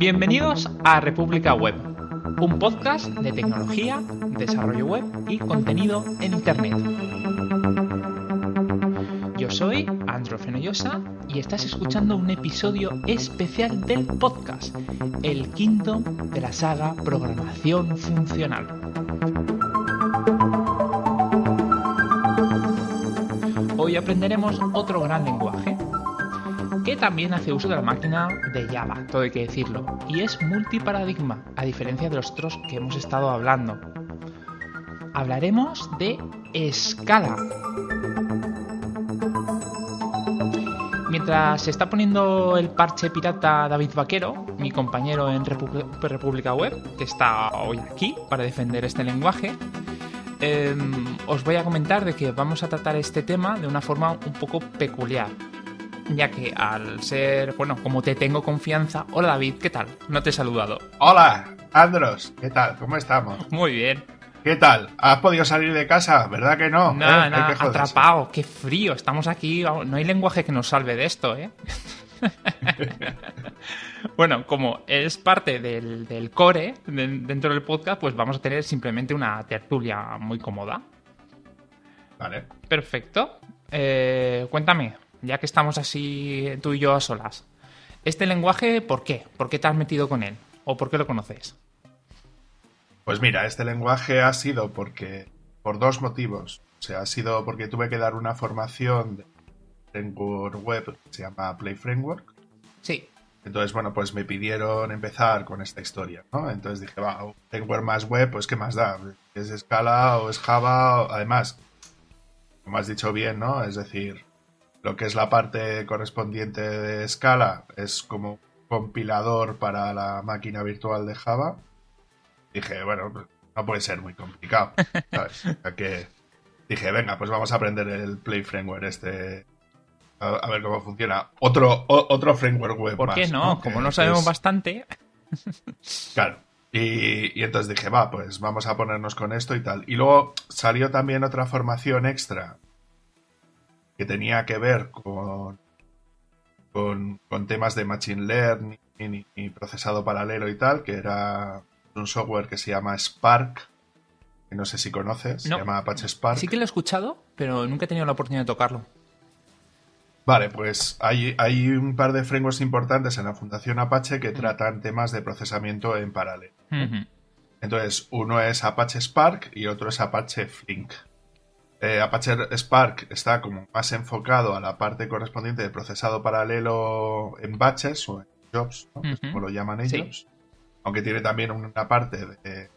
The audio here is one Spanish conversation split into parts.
Bienvenidos a República Web, un podcast de tecnología, desarrollo web y contenido en Internet. Yo soy Andro Fenollosa y estás escuchando un episodio especial del podcast, el quinto de la saga Programación Funcional. Hoy aprenderemos otro gran lenguaje, también hace uso de la máquina de Java, todo hay que decirlo, y es multiparadigma, a diferencia de los otros que hemos estado hablando. Hablaremos de escala. Mientras se está poniendo el parche pirata David Vaquero, mi compañero en República Web, que está hoy aquí para defender este lenguaje, em, os voy a comentar de que vamos a tratar este tema de una forma un poco peculiar ya que al ser, bueno, como te tengo confianza. Hola David, ¿qué tal? No te he saludado. Hola, Andros, ¿qué tal? ¿Cómo estamos? Muy bien. ¿Qué tal? ¿Has podido salir de casa? ¿Verdad que no? Nada, ¿Eh? nada, atrapado, qué frío, estamos aquí, no hay lenguaje que nos salve de esto, ¿eh? bueno, como es parte del, core dentro del podcast, pues vamos a tener simplemente una tertulia muy cómoda. Vale. Perfecto. Eh, cuéntame, ya que estamos así tú y yo a solas. Este lenguaje, ¿por qué? ¿Por qué te has metido con él? ¿O por qué lo conoces? Pues mira, este lenguaje ha sido porque por dos motivos. O sea, ha sido porque tuve que dar una formación de framework web que se llama Play Framework. Sí. Entonces, bueno, pues me pidieron empezar con esta historia, ¿no? Entonces dije, va, un framework más web, pues ¿qué más da? ¿Es Scala o es Java? Además, como has dicho bien, ¿no? Es decir, lo que es la parte correspondiente de Scala es como compilador para la máquina virtual de Java. Dije, bueno, no puede ser muy complicado. ¿sabes? que dije, venga, pues vamos a aprender el Play Framework este. A, ver cómo funciona. Otro, otro framework web. ¿Por qué no? Como no sabemos bastante. Claro. Y, y, entonces dije, va, pues vamos a ponernos con esto y tal. Y luego salió también otra formación extra que tenía que ver con, con, temas de Machine Learning y, procesado paralelo y tal, que era un software que se llama Spark, que no sé si conoces, se llama Apache Spark. Sí que lo he escuchado, pero nunca he tenido la oportunidad de tocarlo. Vale, pues hay, hay un par de frameworks importantes en la Fundación Apache que tratan temas de procesamiento en paralelo. Entonces, uno es Apache Spark y otro es Apache Flink. Eh, Apache Spark está como más enfocado a la parte correspondiente de procesado paralelo en batches o en jobs, como lo llaman ellos. Aunque tiene también una parte de,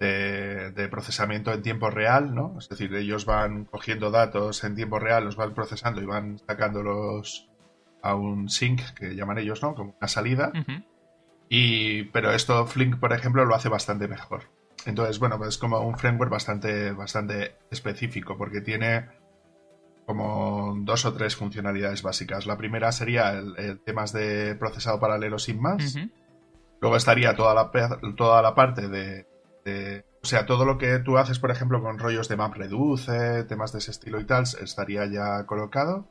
de, procesamiento en tiempo real, ¿no? Es decir, ellos van cogiendo datos en tiempo real, los van procesando y van sacándolos a un sync, que llaman ellos, ¿no? Como una salida. y, pero esto Flink, por ejemplo, lo hace bastante mejor. Entonces, bueno, pues es como un framework bastante, bastante específico porque tiene como dos o tres funcionalidades básicas. La primera sería el, temas de procesado paralelo sin más. Luego estaría toda la, toda la parte de, O sea, todo lo que tú haces, por ejemplo, con rollos de MapReduce, temas de ese estilo y tal, estaría ya colocado.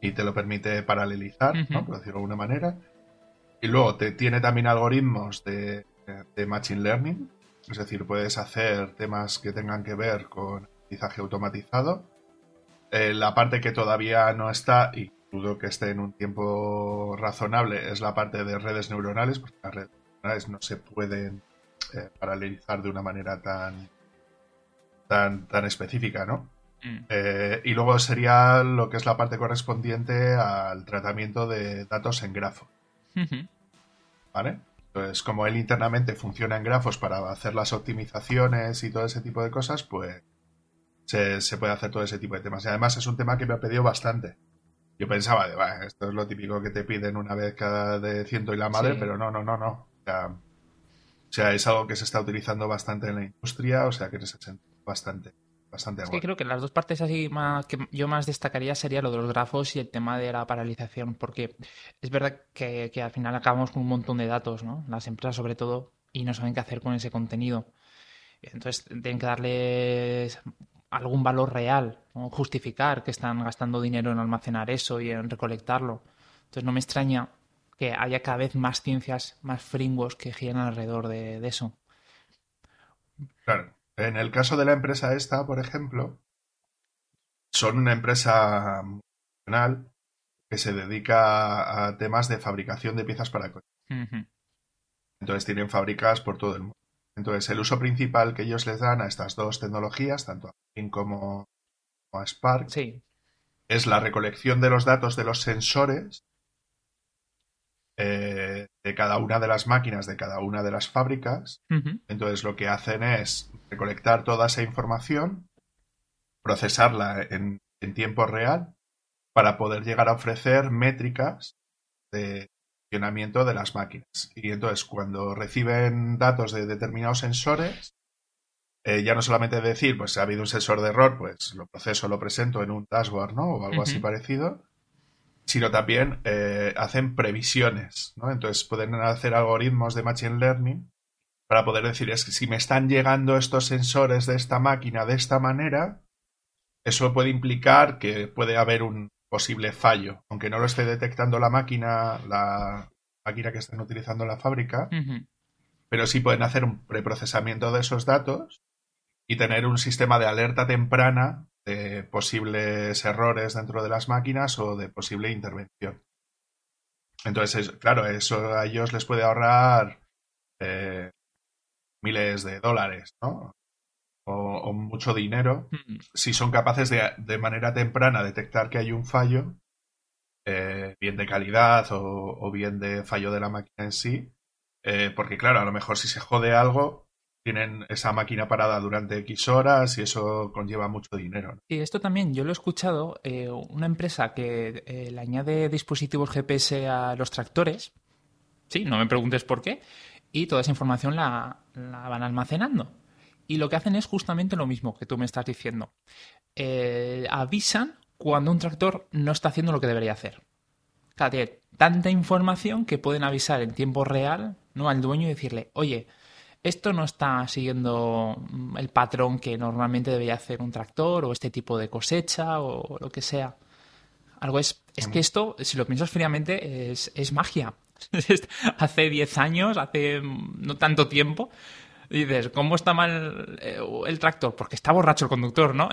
Y te lo permite paralelizar, ¿no? Por decirlo de alguna manera. Y luego te tiene también algoritmos de, de Machine Learning, es decir, puedes hacer temas que tengan que ver con aprendizaje automatizado. Eh, la parte que todavía no está, y dudo que esté en un tiempo razonable, es la parte de redes neuronales, porque las redes neuronales no se pueden eh, paralelizar de una manera tan, tan, tan específica, ¿no? Mm. Eh, y luego sería lo que es la parte correspondiente al tratamiento de datos en grafo. ¿Vale? Entonces, como él internamente funciona en grafos para hacer las optimizaciones y todo ese tipo de cosas, pues se, puede hacer todo ese tipo de temas. Y además es un tema que me ha pedido bastante. Yo pensaba, de, esto es lo típico que te piden una vez cada de ciento y la madre, pero no, no, no, no. O sea, es algo que se está utilizando bastante en la industria, o sea que se siente bastante es que creo que las dos partes así más, que yo más destacaría sería lo de los grafos y el tema de la paralización, porque es verdad que, al final acabamos con un montón de datos, ¿no? Las empresas sobre todo, y no saben qué hacer con ese contenido. Entonces tienen que darles algún valor real, justificar que están gastando dinero en almacenar eso y en recolectarlo. Entonces no me extraña que haya cada vez más ciencias, más frameworks que giran alrededor de, eso. Claro. En el caso de la empresa esta, por ejemplo, son una empresa nacional que se dedica a temas de fabricación de piezas para coches. Entonces tienen fábricas por todo el mundo. Entonces el uso principal que ellos les dan a estas dos tecnologías, tanto a Pin como a Spark, es la recolección de los datos de los sensores eh, de cada una de las máquinas, de cada una de las fábricas. Entonces lo que hacen es recolectar toda esa información, procesarla en tiempo real para poder llegar a ofrecer métricas de funcionamiento de las máquinas. Y entonces, cuando reciben datos de determinados sensores, eh, ya no solamente decir, pues ha habido un sensor de error, pues lo proceso, lo presento en un dashboard, ¿no? O algo así parecido, sino también eh, hacen previsiones, ¿no? Entonces pueden hacer algoritmos de Machine Learning para poder decir, es que si me están llegando estos sensores de esta máquina de esta manera, eso puede implicar que puede haber un posible fallo, aunque no lo esté detectando la máquina, la máquina que están utilizando en la fábrica, pero sí pueden hacer un preprocesamiento de esos datos y tener un sistema de alerta temprana de posibles errores dentro de las máquinas o de posible intervención. Entonces, claro, eso a ellos les puede ahorrar eh, miles de dólares, ¿no? o, mucho dinero, mm. si son capaces de, de, manera temprana detectar que hay un fallo, eh, bien de calidad o, bien de fallo de la máquina en sí, eh, porque claro, a lo mejor si se jode algo, tienen esa máquina parada durante X horas y eso conlleva mucho dinero. Y esto también yo lo he escuchado, eh, una empresa que le añade dispositivos GPS a los tractores, sí, no me preguntes por qué, y toda esa información la, van almacenando. Y lo que hacen es justamente lo mismo que tú me estás diciendo. Eh, avisan cuando un tractor no está haciendo lo que debería hacer. Cada tanta información que pueden avisar en tiempo real ¿no? al dueño y decirle, oye, esto no está siguiendo mm, el patrón que normalmente debería hacer un tractor o este tipo de cosecha o lo que sea. Algo es, es que esto, si lo piensas fríamente, es, es magia. hace 10 años, hace mm, no tanto tiempo, dices, ¿cómo está mal eh, el tractor? Porque está borracho el conductor, ¿no?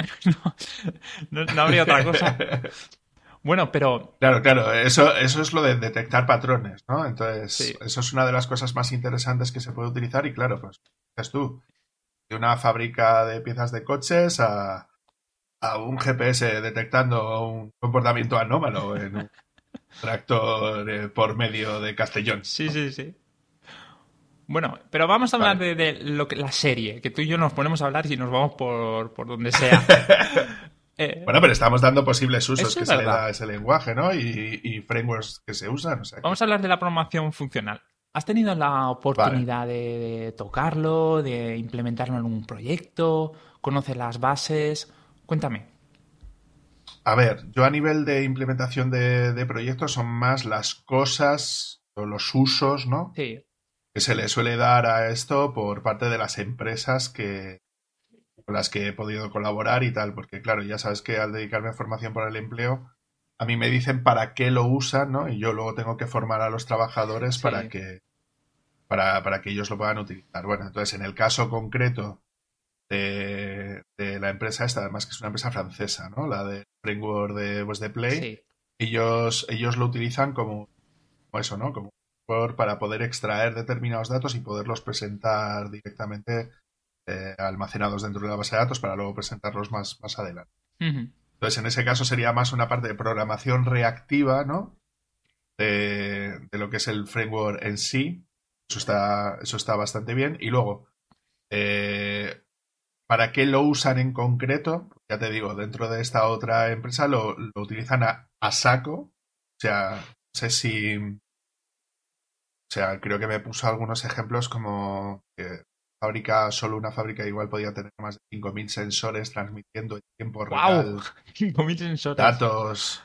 no, habría otra cosa. Bueno, pero. Claro, claro, eso, eso es lo de detectar patrones, ¿no? Entonces, eso es una de las cosas más interesantes que se puede utilizar y claro, pues, dices tú, de una fábrica de piezas de coches a, a un GPS detectando un comportamiento anómalo en un tractor eh, por medio de Castellón. Sí, sí, sí. Bueno, pero vamos a hablar de, lo que, la serie, que tú y yo nos ponemos a hablar y nos vamos por, donde sea. Eh, bueno, pero estamos dando posibles usos que se le da a ese lenguaje, ¿no? Y, frameworks que se usan. Vamos a hablar de la programación funcional. ¿Has tenido la oportunidad de, tocarlo, de implementarlo en un proyecto? ¿Conoces las bases? Cuéntame. A ver, yo a nivel de implementación de, de proyectos son más las cosas o los usos, ¿no? Sí que se le suele dar a esto por parte de las empresas que con las que he podido colaborar y tal, porque claro, ya sabes que al dedicarme a formación por el empleo, a mí me dicen para qué lo usan, ¿no? Y yo luego tengo que formar a los trabajadores para que para, para, que ellos lo puedan utilizar. Bueno, entonces en el caso concreto de, de, la empresa esta, además que es una empresa francesa, ¿no? La de framework de, pues de Play, ellos, ellos lo utilizan como, como eso, ¿no? Como para poder extraer determinados datos y poderlos presentar directamente eh, almacenados dentro de la base de datos para luego presentarlos más, más adelante. Entonces, en ese caso sería más una parte de programación reactiva, ¿no? De, lo que es el framework en sí. Eso está, eso está bastante bien. Y luego, eh, ¿para qué lo usan en concreto? Ya te digo, dentro de esta otra empresa lo, utilizan a, a, saco. O sea, no sé si, o sea, creo que me puso algunos ejemplos como que fábrica, solo una fábrica igual podía tener más de 5.000 sensores transmitiendo en tiempo real. 5.000 sensores. Datos.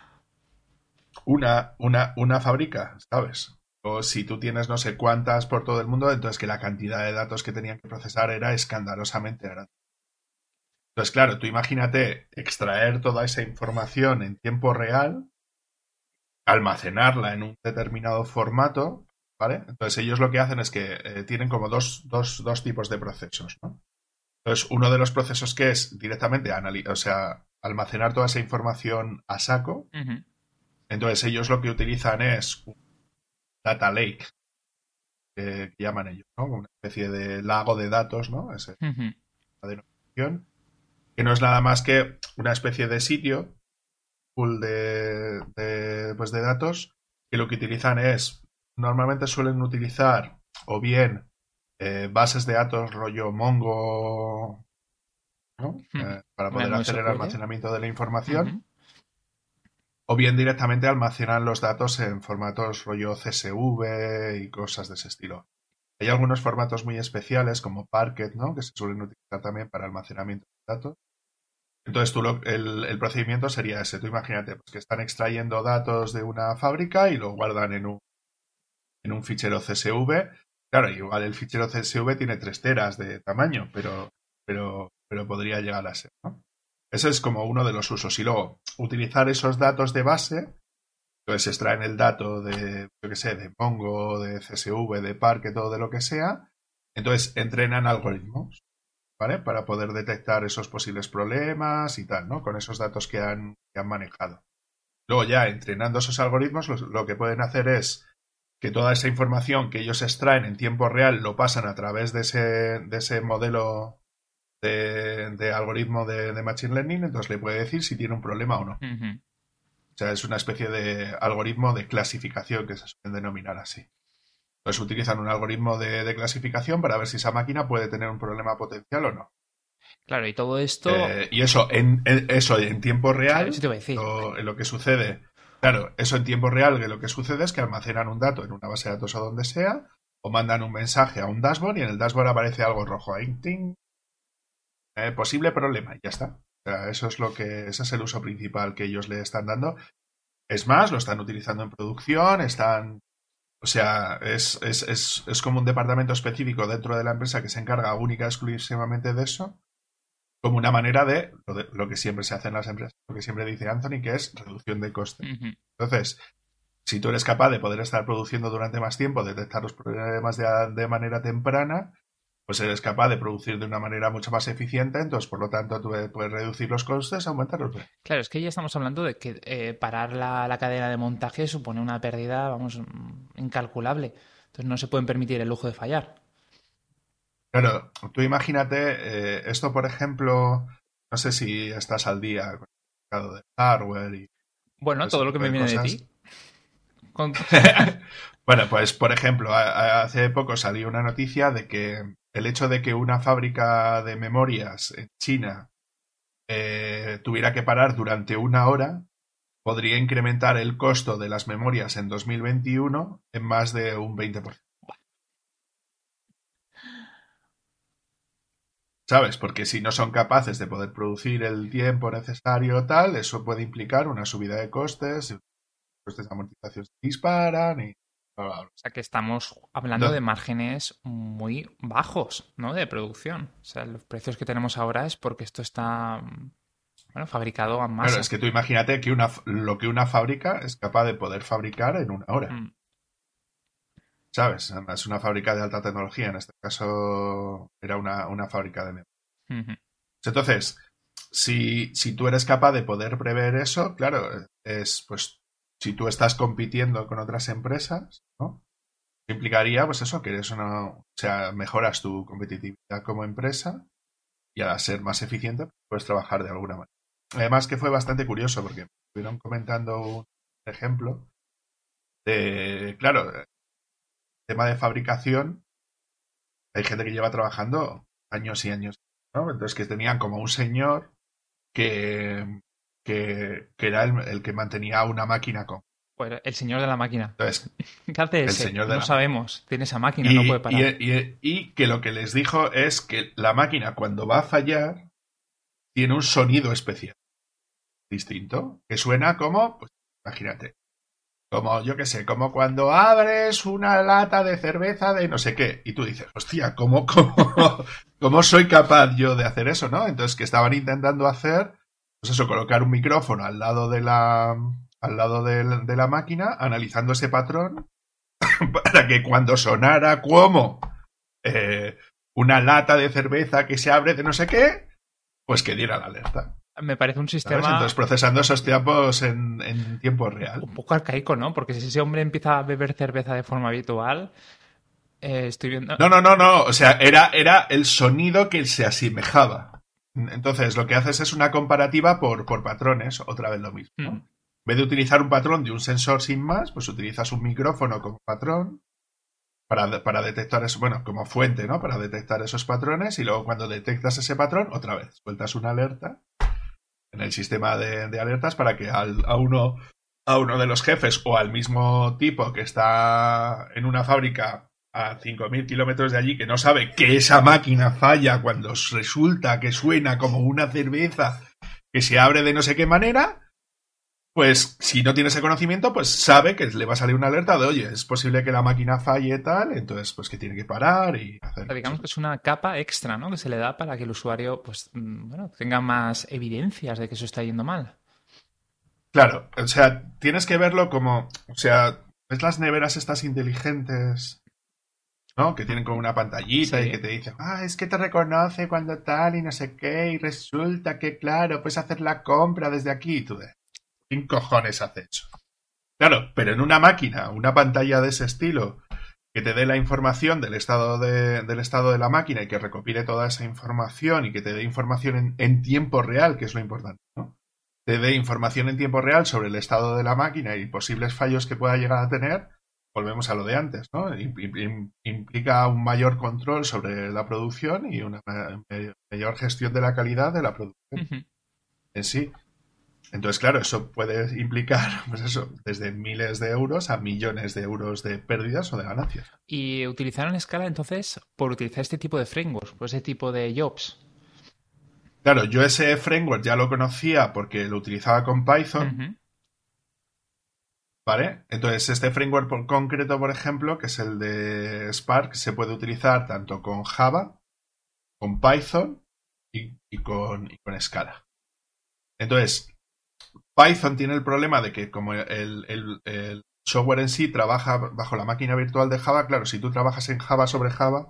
Una, una, una fábrica, ¿sabes? O si tú tienes no sé cuántas por todo el mundo, entonces que la cantidad de datos que tenían que procesar era escandalosamente grande. Entonces, claro, tú imagínate extraer toda esa información en tiempo real almacenarla en un determinado formato, ¿vale? Entonces ellos lo que hacen es que eh, tienen como dos, tipos de procesos, ¿no? Entonces, uno de los procesos que es directamente o sea, almacenar toda esa información a saco. Entonces ellos lo que utilizan es un data lake, que, llaman ellos, ¿no? Una especie de lago de datos, ¿no? Esa la denominación, que no es nada más que una especie de sitio full de, pues de datos que lo que utilizan es, normalmente suelen utilizar o bien eh, bases de datos rollo Mongo eh, para poder hacer el almacenamiento de la información. O bien directamente almacenan los datos en formatos rollo CSV y cosas de ese estilo. Hay algunos formatos muy especiales como Parquet, ¿no? Que se suelen utilizar también para almacenamiento de datos. Entonces, tú el, procedimiento sería ese. Tú imagínate pues, que están extrayendo datos de una fábrica y lo guardan en un, en un fichero CSV. Claro, igual el fichero CSV tiene tres teras de tamaño, pero, pero, pero podría llegar a ser, ¿no? Ese es como uno de los usos. Y luego, utilizar esos datos de base, pues extraen el dato de, yo qué sé, de Mongo, de CSV, de Parque, todo de lo que sea. Entonces, entrenan algoritmos ¿vale? Para poder detectar esos posibles problemas y tal, ¿no? Con esos datos que han, han manejado. Luego ya entrenando esos algoritmos, lo, que pueden hacer es que toda esa información que ellos extraen en tiempo real lo pasan a través de ese, de ese modelo de, algoritmo de, Machine Learning, entonces le puede decir si tiene un problema o no. O sea, es una especie de algoritmo de clasificación que se suele denominar así. Entonces utilizan un algoritmo de, clasificación para ver si esa máquina puede tener un problema potencial o no. Claro, y todo esto. Eh, y eso en, eso en tiempo real. lo que sucede. Claro, eso en tiempo real, que lo que sucede es que almacenan un dato en una base de datos o donde sea, o mandan un mensaje a un dashboard y en el dashboard aparece algo rojo ahí. Ting, eh, posible problema, y ya está. O sea, eso es lo que. Ese es el uso principal que ellos le están dando. Es más, lo están utilizando en producción, están o sea, es, es, es, es, como un departamento específico dentro de la empresa que se encarga única y exclusivamente de eso, como una manera de lo, que siempre se hace en las empresas, lo que siempre dice Anthony, que es reducción de costes. Entonces, si tú eres capaz de poder estar produciendo durante más tiempo, detectar los problemas de, de manera temprana, pues eres capaz de producir de una manera mucho más eficiente, entonces por lo tanto tú puedes reducir los costes, aumentar los precios. Claro, es que ya estamos hablando de que eh, parar la, cadena de montaje supone una pérdida, vamos, incalculable. Entonces no se pueden permitir el lujo de fallar. Claro, tú imagínate, eh, esto por ejemplo, no sé si estás al día con el mercado de hardware y... Bueno, todo lo que me viene de ti. bueno, pues por ejemplo, hace poco salió una noticia de que el hecho de que una fábrica de memorias en China eh, tuviera que parar durante una hora podría incrementar el costo de las memorias en 2021 en más de un 20%. ¿Sabes? Porque si no son capaces de poder producir el tiempo necesario tal, eso puede implicar una subida de costes, costes de amortización se disparan y o sea que estamos hablando de márgenes muy bajos, ¿no? De producción. O sea, los precios que tenemos ahora es porque esto está bueno, fabricado a masa. Claro, es que tú imagínate que una, lo que una fábrica es capaz de poder fabricar en una hora. Mm. ¿Sabes? Es una fábrica de alta tecnología. En este caso era una, fábrica de Entonces, si, si tú eres capaz de poder prever eso, claro, es pues si tú estás compitiendo con otras empresas, ¿no? Implicaría, pues eso, que eres una, o sea, mejoras tu competitividad como empresa y al ser más eficiente puedes trabajar de alguna manera. Además que fue bastante curioso porque me estuvieron comentando un ejemplo de, claro, tema de fabricación, hay gente que lleva trabajando años y años, ¿no? Entonces que tenían como un señor que que, era el, que mantenía una máquina con. Pues el señor de la máquina. Entonces, ¿Qué hace ese? no sabemos. Tiene esa máquina, no puede parar. Y, que lo que les dijo es que la máquina, cuando va a fallar, tiene un sonido especial. Distinto. Que suena como, pues, imagínate. Como, yo qué sé, como cuando abres una lata de cerveza de no sé qué. Y tú dices, hostia, ¿cómo, cómo, cómo soy capaz yo de hacer eso, no? Entonces, que estaban intentando hacer pues eso, colocar un micrófono al lado de la, al lado de, la máquina, analizando ese patrón, para que cuando sonara como eh, una lata de cerveza que se abre de no sé qué, pues que diera la alerta. Me parece un sistema. Entonces, procesando esos tiempos en, tiempo real. Un poco arcaico, ¿no? Porque si ese hombre empieza a beber cerveza de forma habitual, eh, estoy viendo. No, no, no, no. O sea, era, era el sonido que se asemejaba. Entonces, lo que haces es una comparativa por, por patrones, otra vez lo mismo. Hmm. En vez de utilizar un patrón de un sensor sin más, pues utilizas un micrófono como patrón para, para, detectar eso, bueno, como fuente, ¿no? Para detectar esos patrones y luego cuando detectas ese patrón, otra vez, sueltas una alerta en el sistema de, alertas para que al, a, uno, a uno de los jefes o al mismo tipo que está en una fábrica a 5.000 kilómetros de allí que no sabe que esa máquina falla cuando resulta que suena como una cerveza que se abre de no sé qué manera, pues si no tiene ese conocimiento, pues sabe que le va a salir una alerta de, oye, es posible que la máquina falle tal, entonces pues que tiene que parar y hacer... digamos que es una capa extra, ¿no? Que se le da para que el usuario, pues, mm, bueno, tenga más evidencias de que eso está yendo mal. Claro, o sea, tienes que verlo como, o sea, ves las neveras estas inteligentes, ¿no? Que tienen como una pantallita y que te dicen, ah, es que te reconoce cuando tal y no sé qué, y resulta que, claro, puedes hacer la compra desde aquí y tú de ¿Quién cojones hace eso? Claro, pero en una máquina, una pantalla de ese estilo, que te dé la información del estado de, del estado de la máquina y que recopile toda esa información y que te dé información en, tiempo real, que es lo importante, ¿no? Te dé información en tiempo real sobre el estado de la máquina y posibles fallos que pueda llegar a tener, volvemos a lo de antes, ¿no? Implica un mayor control sobre la producción y una mayor gestión de la calidad de la producción en sí. Entonces, claro, eso puede implicar, pues eso, desde miles de euros a millones de euros de pérdidas o de ganancias. Y utilizaron escala entonces por utilizar este tipo de frameworks, por ese tipo de jobs. Claro, yo ese framework ya lo conocía porque lo utilizaba con Python. ¿Vale? Entonces, este framework por concreto, por ejemplo, que es el de Spark, se puede utilizar tanto con Java, con Python y, con, y con Scala. Entonces, Python tiene el problema de que como el, software en sí trabaja bajo la máquina virtual de Java, claro, si tú trabajas en Java sobre Java,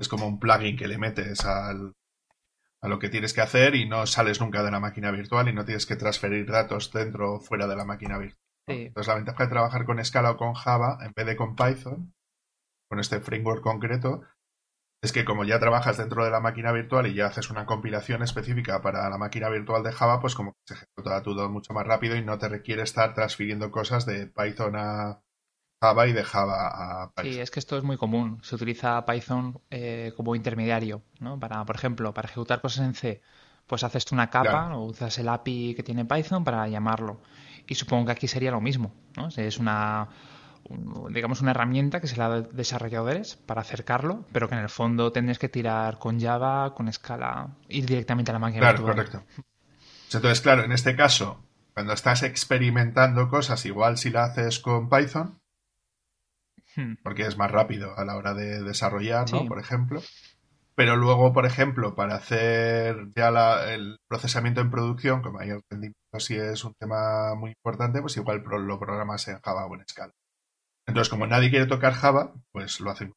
es como un plugin que le metes al, a lo que tienes que hacer y no sales nunca de la máquina virtual y no tienes que transferir datos dentro o fuera de la máquina virtual. Entonces la ventaja de trabajar con Scala o con Java en vez de con Python, con este framework concreto, es que como ya trabajas dentro de la máquina virtual y ya haces una compilación específica para la máquina virtual de Java, pues como se ejecuta todo mucho más rápido y no te requiere estar transfiriendo cosas de Python a Java y de Java a Python. Sí, es que esto es muy común. Se utiliza Python eh, como intermediario, ¿no? Para, por ejemplo, para ejecutar cosas en C, pues haces tú una capa o usas el API que tiene Python para llamarlo. Y supongo que aquí sería lo mismo, ¿no? Es una digamos, una herramienta que se le da a desarrolladores para acercarlo, pero que en el fondo tendrías que tirar con Java, con Scala, ir directamente a la máquina. Claro, correcto. Entonces, claro, en este caso, cuando estás experimentando cosas, igual si la haces con Python, hmm. porque es más rápido a la hora de desarrollar, ¿no? Por ejemplo. Pero luego, por ejemplo, para hacer ya el procesamiento en producción, como mayor rendimiento si es un tema muy importante, pues igual lo programas en Java o en Scala. Entonces, como nadie quiere tocar Java, pues lo hacen.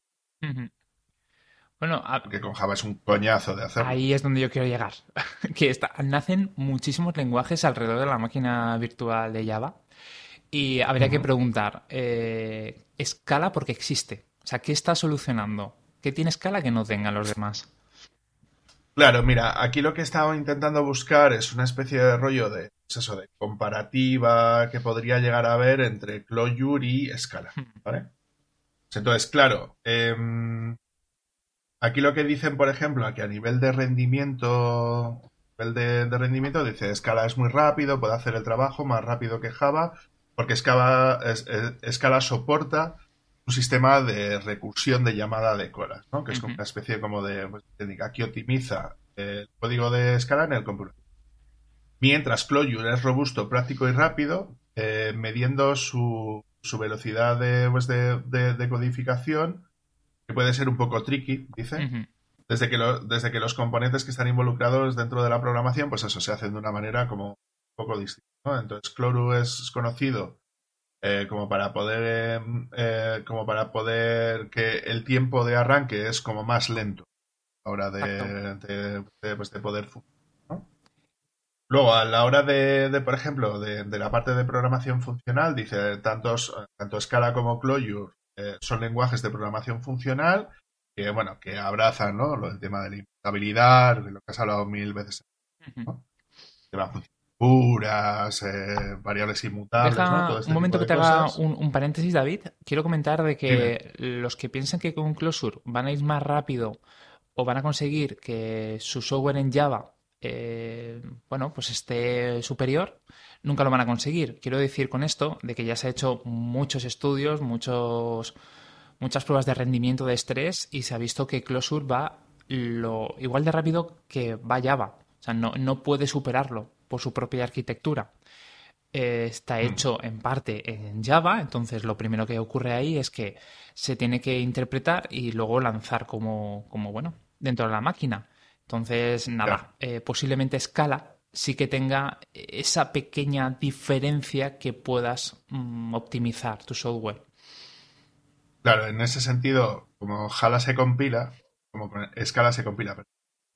Bueno, porque con Java es un coñazo de hacerlo. Ahí es donde yo quiero llegar. que nacen muchísimos lenguajes alrededor de la máquina virtual de Java. Y habría que preguntar, eh, ¿escala porque existe? O sea, ¿qué está solucionando? ¿Qué tiene escala que no tengan los demás? Claro, mira, aquí lo que he estado intentando buscar es una especie de rollo de, pues eso, de comparativa que podría llegar a haber entre Clojure y Scala, hmm. ¿vale? Entonces, claro, em, aquí lo que dicen, por ejemplo, que a nivel de rendimiento, nivel de, rendimiento, dice Scala es muy rápido, puede hacer el trabajo más rápido que Java, porque Scala, Scala soporta un sistema de recursión de llamada de colas, ¿no? que es como una especie como de pues, técnica que optimiza el código de escala en el computador. Mientras Clojure es robusto, práctico y rápido, eh, midiendo su, su velocidad de, pues, de, codificación, que puede ser un poco tricky, dice. desde, que desde que los componentes que están involucrados dentro de la programación, pues eso se hacen de una manera como poco distinto. Entonces, Cloru es conocido eh, como para poder em, eh, como para poder que el tiempo de arranque es como más lento a la hora de, pues, de, poder funcionar. Luego, a la hora de, por ejemplo, de, la parte de programación funcional, dice tantos, tanto Scala como Clojure eh, son lenguajes de programación funcional que, bueno, que abrazan ¿no? lo del tema de la imputabilidad, de lo que has hablado mil veces. ¿no? puras, eh, variables inmutables. ¿no? Este un momento que te haga un, paréntesis, David. Quiero comentar de que los que piensan que con Closure van a ir más rápido o van a conseguir que su software en Java eh, bueno, pues esté superior, nunca lo van a conseguir. Quiero decir con esto de que ya se ha hecho muchos estudios, muchos, muchas pruebas de rendimiento de estrés y se ha visto que Closure va lo, igual de rápido que va Java. O sea, no, no puede superarlo por su propia arquitectura. Eh, está mm. hecho en parte en Java, entonces lo primero que ocurre ahí es que se tiene que interpretar y luego lanzar como, como bueno, dentro de la máquina. Entonces, nada, eh, posiblemente escala sí que tenga esa pequeña diferencia que puedas mm, optimizar tu software. Claro, en ese sentido, como Jala se compila, como Scala se compila,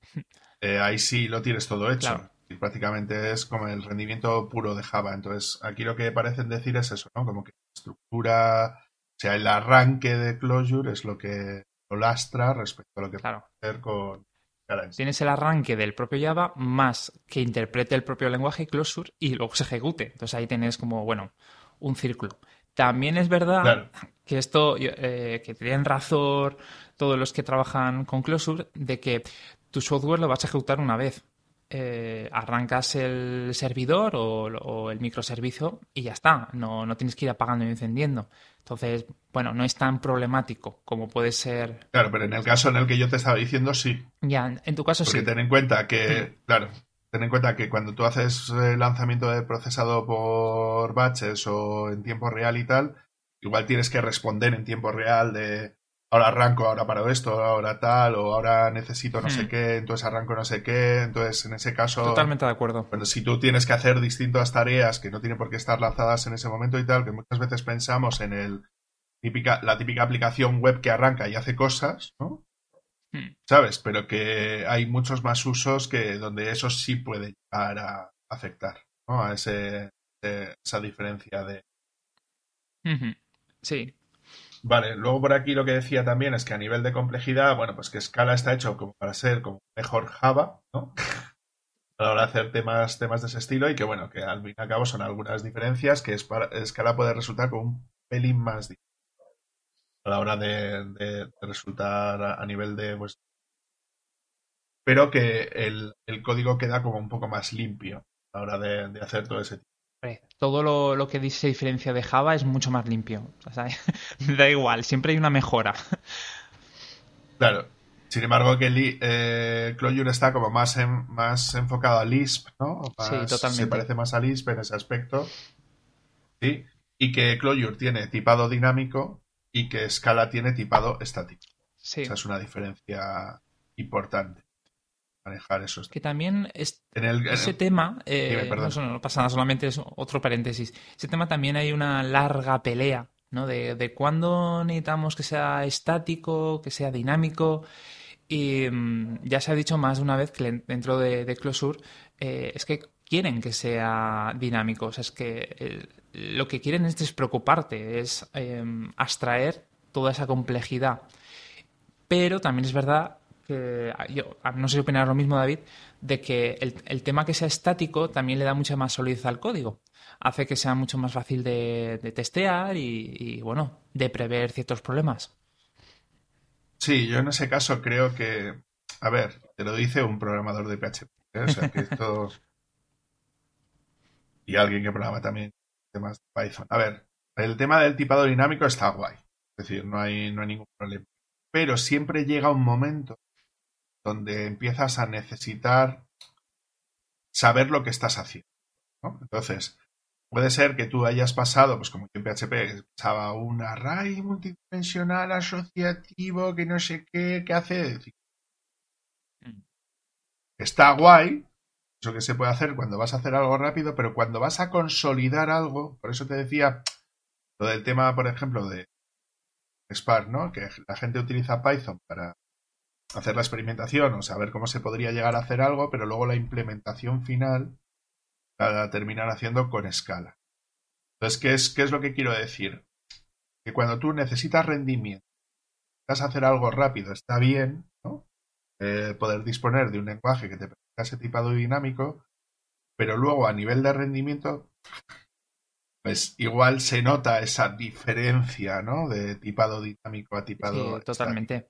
eh, ahí sí lo tienes todo hecho y prácticamente es como el rendimiento puro de Java. Entonces, aquí lo que parecen decir es eso, ¿no? Como que la estructura, o sea, el arranque de Clojure es lo que lo lastra respecto a lo que claro. puede hacer con Tienes el arranque del propio Java más que interprete el propio lenguaje Clojure y luego se ejecute. Entonces ahí tienes como, bueno, un círculo. También es verdad que esto, eh, que tienen razón todos los que trabajan con Clojure, de que tu software lo vas a ejecutar una vez. Eh, arrancas el servidor o, el microservicio y ya está, no, no, tienes que ir apagando y encendiendo. Entonces, bueno, no es tan problemático como puede ser. Claro, pero en el caso en el que yo te estaba diciendo, sí. Ya, en tu caso sí. Porque ten en cuenta que, claro, ten en cuenta que cuando tú haces el lanzamiento de procesado por batches o en tiempo real y tal, igual tienes que responder en tiempo real de ahora arranco, ahora paro esto, ahora tal, o ahora necesito no sé hmm. qué, entonces arranco no sé qué, entonces en ese caso... Totalmente de acuerdo. Si tú tienes que hacer distintas tareas que no tienen por qué estar lanzadas en ese momento y tal, que muchas veces pensamos en el típica, la típica aplicación web que arranca y hace cosas, ¿no? Hmm. ¿Sabes? Pero que hay muchos más usos que donde eso sí puede llegar a afectar, ¿no? A ese, esa diferencia de... Sí, Vale, luego por aquí lo que decía también es que a nivel de complejidad, bueno, pues que Scala está hecho como para ser como mejor Java, ¿no? a la hora de hacer temas, temas de ese estilo y que bueno, que al fin y al cabo son algunas diferencias que Scala puede resultar con un pelín más difícil a la hora de, resultar a, nivel de pues, pero que el, el, código queda como un poco más limpio a la hora de, de hacer todo ese tipo todo lo, que se diferencia de Java es mucho más limpio. da igual, siempre hay una mejora. Claro. Sin embargo, que eh, Clojure está como más, más enfocado a Lisp, ¿no? sí, totalmente. Se parece más a Lisp en ese aspecto. Sí. Y que Clojure tiene tipado dinámico y que Scala tiene tipado estático. Sí. Esa es una diferencia importante manejar esos. Que también es, ese tema, eh, no, pasa nada, solamente es otro paréntesis. Ese tema también hay una larga pelea, ¿no? De, de cuándo necesitamos que sea estático, que sea dinámico. Y mm, ya se ha dicho más de una vez que dentro de, de Closure eh, es que quieren que sea dinámico. O sea, es que eh, lo que quieren es despreocuparte, es em, abstraer toda esa complejidad. Pero también es verdad que yo no sé si opinar lo mismo, David, de que el, tema que sea estático también le da mucha más solidez al código. Hace que sea mucho más fácil de, testear y, bueno, de prever ciertos problemas. Sí, yo en ese caso creo que, a ver, te lo dice un programador de PHP, ¿eh? o sea, que esto... y alguien que programa también temas de Python. A ver, el tema del tipado dinámico está guay, es decir, no hay, no hay ningún problema. Pero siempre llega un momento donde empiezas a necesitar saber lo que estás haciendo. Entonces, puede ser que tú hayas pasado, pues como en PHP, pasaba un array multidimensional asociativo que no sé qué, qué hace. Mm. Está guay, Eso que se puede hacer cuando vas a hacer algo rápido, pero cuando vas a consolidar algo, por eso te decía lo del tema, por ejemplo, de Spark, ¿no? Que la gente utiliza Python para hacer la experimentación o saber cómo se podría llegar a hacer algo, pero luego la implementación final la terminar haciendo con escala. Entonces, ¿qué es, ¿qué es lo que quiero decir? Que cuando tú necesitas rendimiento, a hacer algo rápido, está bien, ¿no? Eh, poder disponer de un lenguaje que te permita ese tipado dinámico, pero luego a nivel de rendimiento, pues igual se nota esa diferencia, ¿no? De tipado dinámico a tipado. Sí, totalmente.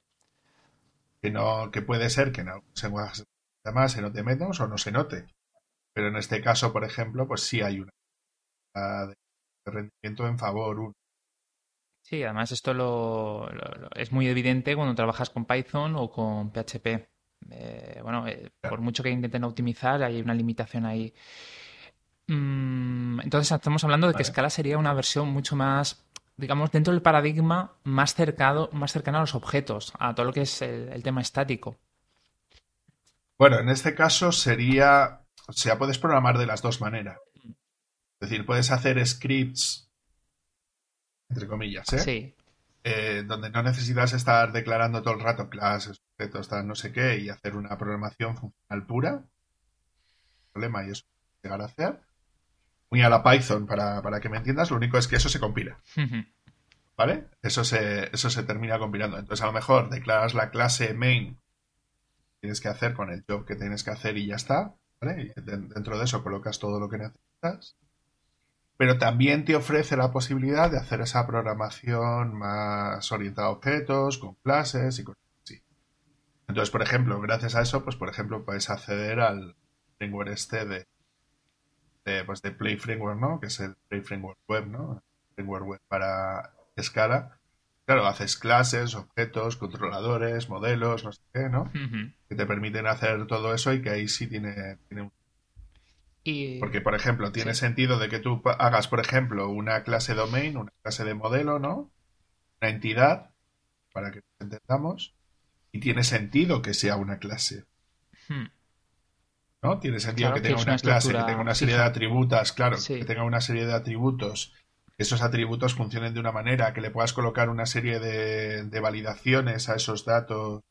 Que, no, que puede ser que en algunos lenguajes además se note menos o no se note. Pero en este caso, por ejemplo, pues sí hay una de rendimiento en favor uno. Sí, además esto lo, es muy evidente cuando trabajas con Python o con PHP. Eh, bueno, eh, por mucho que intenten optimizar, hay una limitación ahí. Mm, entonces estamos hablando de que Scala sería una versión mucho más, digamos, dentro del paradigma más cercano, más cercano a los objetos, a todo lo que es el, tema estático. Bueno, en este caso sería, o sea, puedes programar de las dos maneras. Es decir, puedes hacer scripts, entre comillas, ¿eh? Sí. Eh, donde no necesitas estar declarando todo el rato clases, objetos, tal, no sé qué, y hacer una programación funcional pura. Problema y eso llegar a hacer muy a la Python para, para, que me entiendas, lo único es que eso se compila. ¿Vale? Eso se, eso se termina compilando. Entonces, a lo mejor declaras la clase main tienes que hacer con el job que tienes que hacer y ya está. ¿Vale? Y dentro de eso colocas todo lo que necesitas. Pero también te ofrece la posibilidad de hacer esa programación más orientada a objetos, con clases y cosas así. Entonces, por ejemplo, gracias a eso, pues por ejemplo, puedes acceder al framework este de de, pues de Play Framework, ¿no? Que es el Play Framework Web, ¿no? Framework Web para escala. Claro, haces clases, objetos, controladores, modelos, no sé qué, ¿no? Que te permiten hacer todo eso y que ahí sí tiene, tiene un... Porque, por ejemplo, tiene sentido de que tú hagas, por ejemplo, una clase domain, una clase de modelo, ¿no? Una entidad, para que entendamos, y tiene sentido que sea una clase. Hmm. ¿No? Tiene sentido que tenga una, clase, que tenga una serie de atributos, claro, que tenga una serie de atributos, que esos atributos funcionen de una manera, que le puedas colocar una serie de, validaciones a esos datos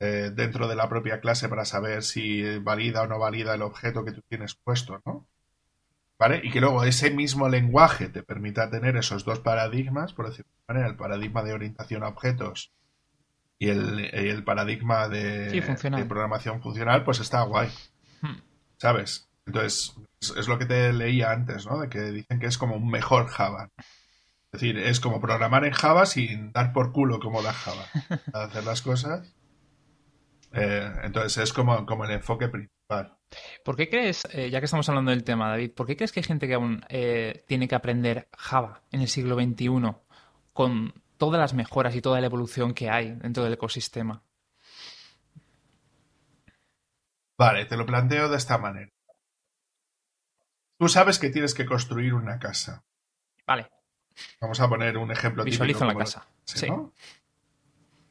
eh, dentro de la propia clase para saber si valida o no valida el objeto que tú tienes puesto, ¿no? ¿Vale? Y que luego ese mismo lenguaje te permita tener esos dos paradigmas, por decirlo de manera, el paradigma de orientación a objetos y el, paradigma de, de programación funcional, pues está guay. ¿Sabes? Entonces, es, lo que te leía antes, ¿no? De que dicen que es como un mejor Java. Es decir, es como programar en Java sin dar por culo como da Java. A hacer las cosas. Eh, entonces, es como, como el enfoque principal. ¿Por qué crees, eh, ya que estamos hablando del tema, David, ¿por qué crees que hay gente que aún eh, tiene que aprender Java en el siglo XXI con todas las mejoras y toda la evolución que hay dentro del ecosistema? Vale, te lo planteo de esta manera. Tú sabes que tienes que construir una casa. Vale. Vamos a poner un ejemplo Visualizo la casa. sí.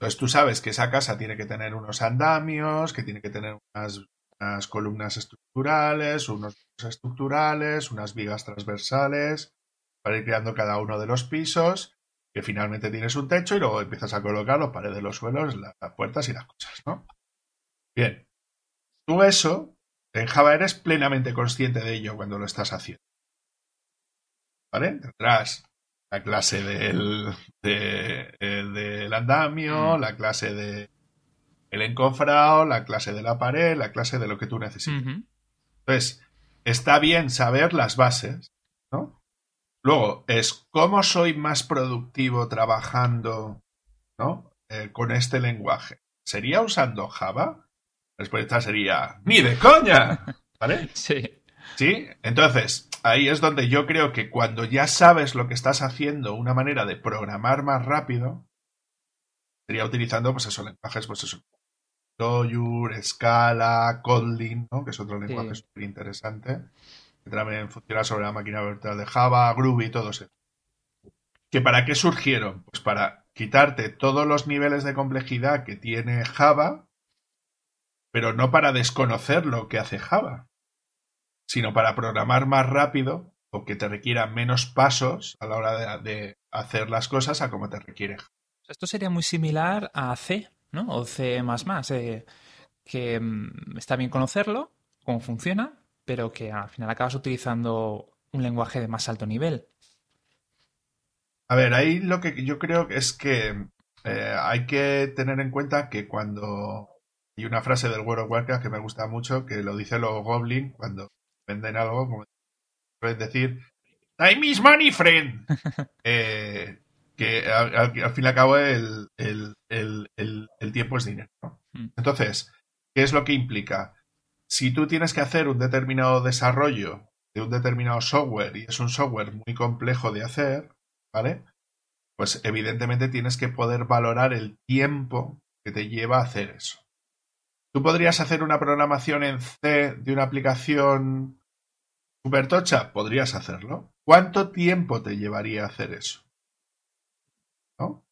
Entonces tú sabes que esa casa tiene que tener unos andamios, que tiene que tener unas, columnas estructurales, unos estructurales, unas vigas transversales, para ir creando cada uno de los pisos, que finalmente tienes un techo y luego empiezas a colocar los paredes, los suelos, las puertas y las cosas, ¿no? Bien. Tú eso, en Java eres plenamente consciente de ello cuando lo estás haciendo. ¿Vale? Tendrás la clase del, del andamio, mm. la clase de el encofrado, la clase de la pared, la clase de lo que tú necesites. Entonces, está bien saber las bases, ¿no? Luego, es cómo soy más productivo trabajando, ¿no? Eh, con este lenguaje. ¿Sería usando Java? Respuesta sería, ¡ni de coña! ¿Vale? Sí. ¿Sí? Entonces, ahí es donde yo creo que cuando ya sabes lo que estás haciendo, una manera de programar más rápido, sería utilizando, pues eso, lenguajes, pues eso, Doyur, Scala, Kotlin, ¿no? Que es otro lenguaje súper interesante, que también funciona sobre la máquina virtual de Java, Groovy, todo eso. ¿Que para qué surgieron? Pues para quitarte todos los niveles de complejidad que tiene Java pero no para desconocer lo que hace Java. sino para programar más rápido o que te requiera menos pasos a la hora de, hacer las cosas a como te requiere. Esto sería muy similar a C, ¿no? O C++, eh, que mm, está bien conocerlo, cómo funciona, pero que al final acabas utilizando un lenguaje de más alto nivel. A ver, ahí lo que yo creo es que eh, hay que tener en cuenta que cuando hay una frase del World of Warcraft que me gusta mucho, que lo dice los Goblin cuando venden algo, como es decir, Time is money, friend. Eh, que al, fin y al cabo el, tiempo es dinero. Mm. Entonces, ¿qué es lo que implica? Si tú tienes que hacer un determinado desarrollo de un determinado software y es un software muy complejo de hacer, ¿vale? Pues evidentemente tienes que poder valorar el tiempo que te lleva a hacer eso. ¿Tú podrías hacer una programación en C de una aplicación supertocha? Podrías hacerlo. ¿Cuánto tiempo te llevaría a hacer eso? ¿No?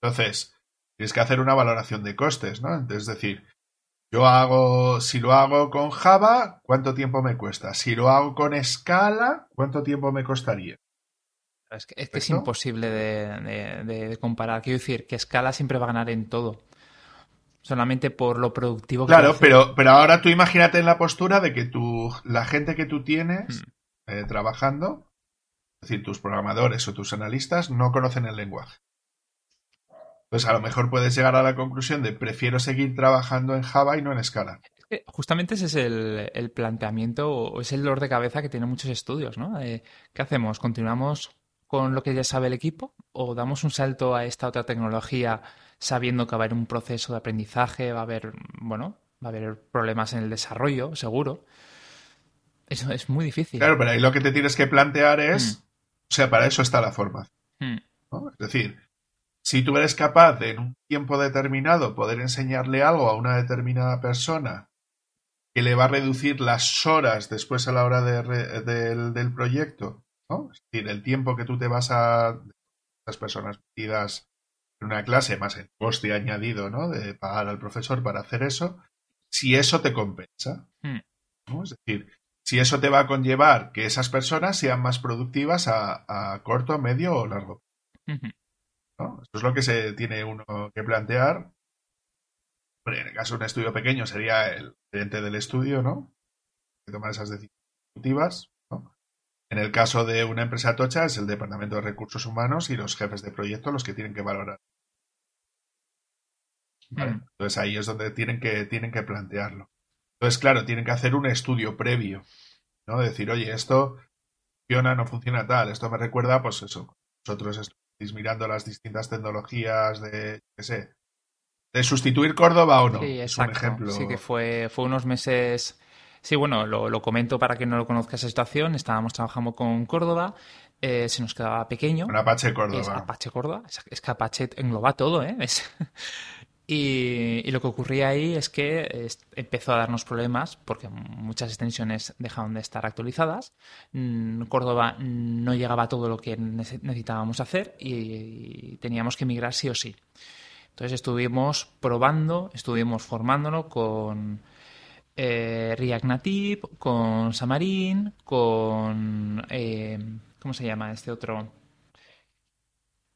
Entonces, tienes que hacer una valoración de costes, ¿no? Es decir, yo hago, si lo hago con Java, ¿cuánto tiempo me cuesta? Si lo hago con Scala, ¿cuánto tiempo me costaría? Es que es, imposible de, comparar. Quiero decir que Scala siempre va a ganar en todo. Solamente por lo productivo que Claro, pero, pero ahora tú imagínate en la postura de que tú, la gente que tú tienes hmm. eh, trabajando, es decir, tus programadores o tus analistas, no conocen el lenguaje. Pues a lo mejor puedes llegar a la conclusión de prefiero seguir trabajando en Java y no en Scala. justamente ese es el, planteamiento o es el dolor de cabeza que tienen muchos estudios, ¿no? ¿Qué hacemos? ¿Continuamos con lo que ya sabe el equipo o damos un salto a esta otra tecnología sabiendo que va a haber un proceso de aprendizaje, va a haber, bueno, va a haber problemas en el desarrollo, seguro? Eso es muy difícil. Claro, pero ahí lo que te tienes que plantear es, mm. o sea, para eso está la formación. Mm. Es decir, si tú eres capaz de en un tiempo determinado poder enseñarle algo a una determinada persona que le va a reducir las horas después a la hora del proyecto, ¿no? Es decir, el tiempo que tú te vas a las personas metidas en una clase más el coste añadido, ¿no? De pagar al profesor para hacer eso, si eso te compensa, hmm. ¿no? Es decir, si eso te va a conllevar que esas personas sean más productivas a, corto, medio o largo. Eso es lo que se tiene uno que plantear. en el caso de un estudio pequeño sería el gerente del estudio, ¿no? Que toma esas decisiones ¿no? En el caso de una empresa tocha es el departamento de recursos humanos y los jefes de proyecto los que tienen que valorar. Mm. Entonces ahí es donde tienen que, tienen que plantearlo. Entonces, claro, tienen que hacer un estudio previo, ¿no? Decir, oye, esto funciona, no funciona tal. Esto me recuerda, pues eso, nosotros mirando las distintas tecnologías de, qué sé, de sustituir Córdoba o no. Sí, es un ejemplo. Sí, que fue, fue unos meses. Sí, bueno, lo, comento para que no lo conozca esa situación. Estábamos trabajando con Córdoba, eh, se nos quedaba pequeño. Un Apache Córdoba. Es Apache Córdoba. Es, que Apache engloba todo, ¿eh? Y, lo que ocurría ahí es que empezó a darnos problemas porque muchas extensiones dejaron de estar actualizadas. Mm, Córdoba no llegaba a todo lo que necesitábamos hacer y, teníamos que migrar sí o sí. Entonces estuvimos probando, estuvimos formándolo con eh, React Native, con Xamarin, con... Eh, ¿Cómo se llama este otro?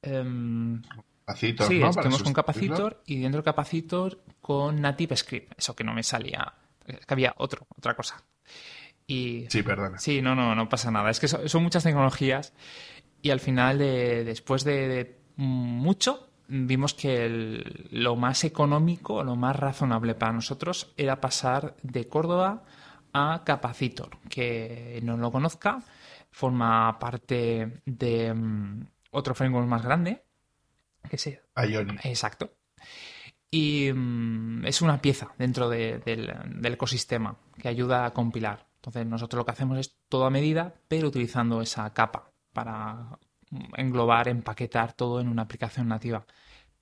Em, Capacitor, sí, ¿no? estuvimos con Capacitor y dentro de Capacitor con Native Script. Eso que no me salía. Es que había otro, otra cosa. Y, sí, perdona. Sí, no, no, no pasa nada. Es que son, muchas tecnologías y al final, de, después de, mucho, vimos que lo más económico, lo más razonable para nosotros era pasar de Córdoba a Capacitor. Que no lo conozca, forma parte de mm, otro framework más grande que sea. Exacto. Y mm, es una pieza dentro del, ecosistema que ayuda a compilar. Entonces nosotros lo que hacemos es todo a medida, pero utilizando esa capa para englobar, empaquetar todo en una aplicación nativa.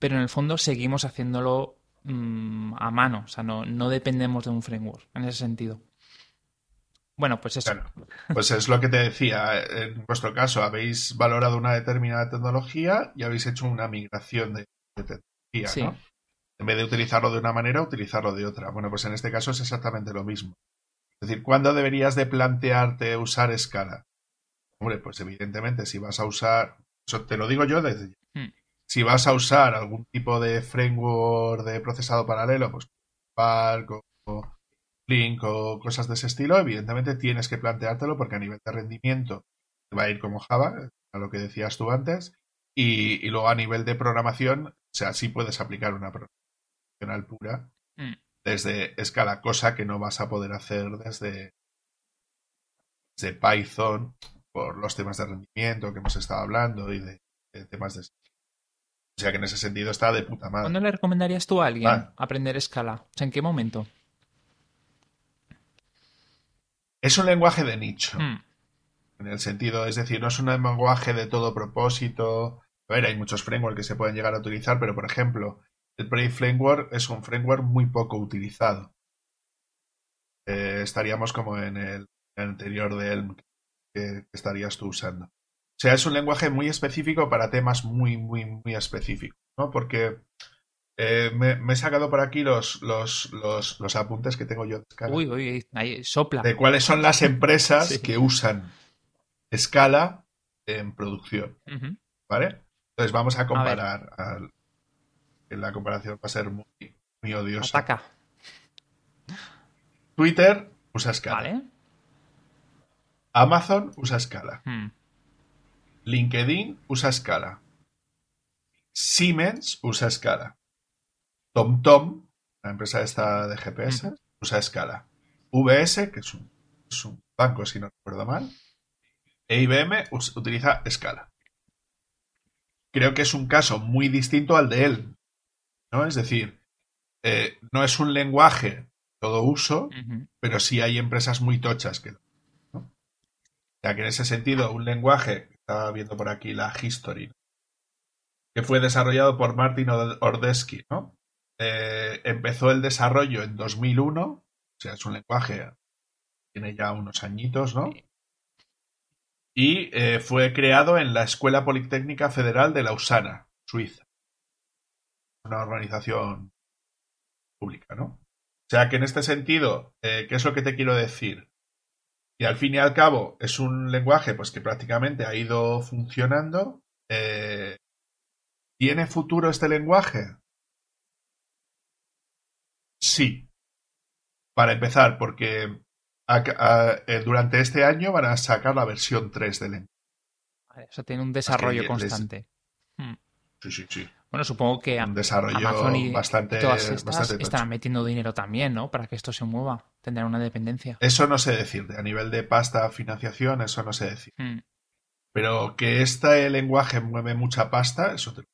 Pero en el fondo seguimos haciéndolo mm, a mano, o sea, no, no dependemos de un framework en ese sentido. Bueno, pues eso. pues es lo que te decía. En vuestro caso, habéis valorado una determinada tecnología y habéis hecho una migración de, tecnología, ¿no? En vez de utilizarlo de una manera, utilizarlo de otra. Bueno, pues en este caso es exactamente lo mismo. Es decir, ¿cuándo deberías de plantearte usar Scala? Hombre, pues evidentemente si vas a usar, eso te lo digo yo desde hmm. Si vas a usar algún tipo de framework de procesado paralelo, pues Spark o Link o cosas de ese estilo, evidentemente tienes que planteártelo porque a nivel de rendimiento va a ir como Java, a lo que decías tú antes, y, luego a nivel de programación, o sea, sí puedes aplicar una programación pura hmm. desde Scala, cosa que no vas a poder hacer desde, desde Python por los temas de rendimiento que hemos estado hablando y de, temas de... O sea que en ese sentido está de puta madre. ¿Cuándo le recomendarías tú a alguien aprender Scala? O sea, ¿en qué momento? Es un lenguaje de nicho. Hmm. En el sentido, es decir, no es un lenguaje de todo propósito. A ver, hay muchos frameworks que se pueden llegar a utilizar, pero por ejemplo, el Brave Framework es un framework muy poco utilizado. Eh, estaríamos como en el, anterior de Elm que, estarías tú usando. O sea, es un lenguaje muy específico para temas muy, muy, muy específicos, ¿no? Porque eh, me, he sacado por aquí los, los, los, apuntes que tengo yo de Scala. Uy, uy, ahí sopla. De cuáles son las empresas que usan escala en producción. ¿Vale? Entonces vamos a comparar. la comparación va a ser muy, muy odiosa. Ataca. Twitter usa escala. Amazon usa escala. Hmm. LinkedIn usa escala. Siemens usa escala. TomTom, la empresa esta de GPS, usa escala. VS, que es un, es un banco si no recuerdo mal, e IBM utiliza Scala. Creo que es un caso muy distinto al de él. ¿no? Es decir, eh, no es un lenguaje todo uso, pero sí hay empresas muy tochas que ¿no? Ya que en ese sentido, un lenguaje, estaba viendo por aquí la History, que fue desarrollado por Martin Ordesky, ¿no? Eh, empezó el desarrollo en 2001, o sea, es un lenguaje, tiene ya unos añitos, ¿no? y eh, fue creado en la Escuela Politécnica Federal de Lausana, Suiza. Una organización pública, ¿no? O sea que en este sentido, eh, ¿qué es lo que te quiero decir? Y al fin y al cabo es un lenguaje pues que prácticamente ha ido funcionando. Eh, ¿Tiene futuro este lenguaje? Sí. Para empezar, porque eh, durante este año van a sacar la versión 3 del lenguaje. o sea, tiene un desarrollo constante. Hmm. Sí, sí, sí. Bueno, supongo que un desarrollo Amazon y bastante, todas estas están metiendo dinero también, ¿no? Para que esto se mueva. Tendrán una dependencia. Eso no sé decir. A nivel de pasta, financiación, eso no sé decir. Hmm. Pero que este lenguaje mueve mucha pasta, eso te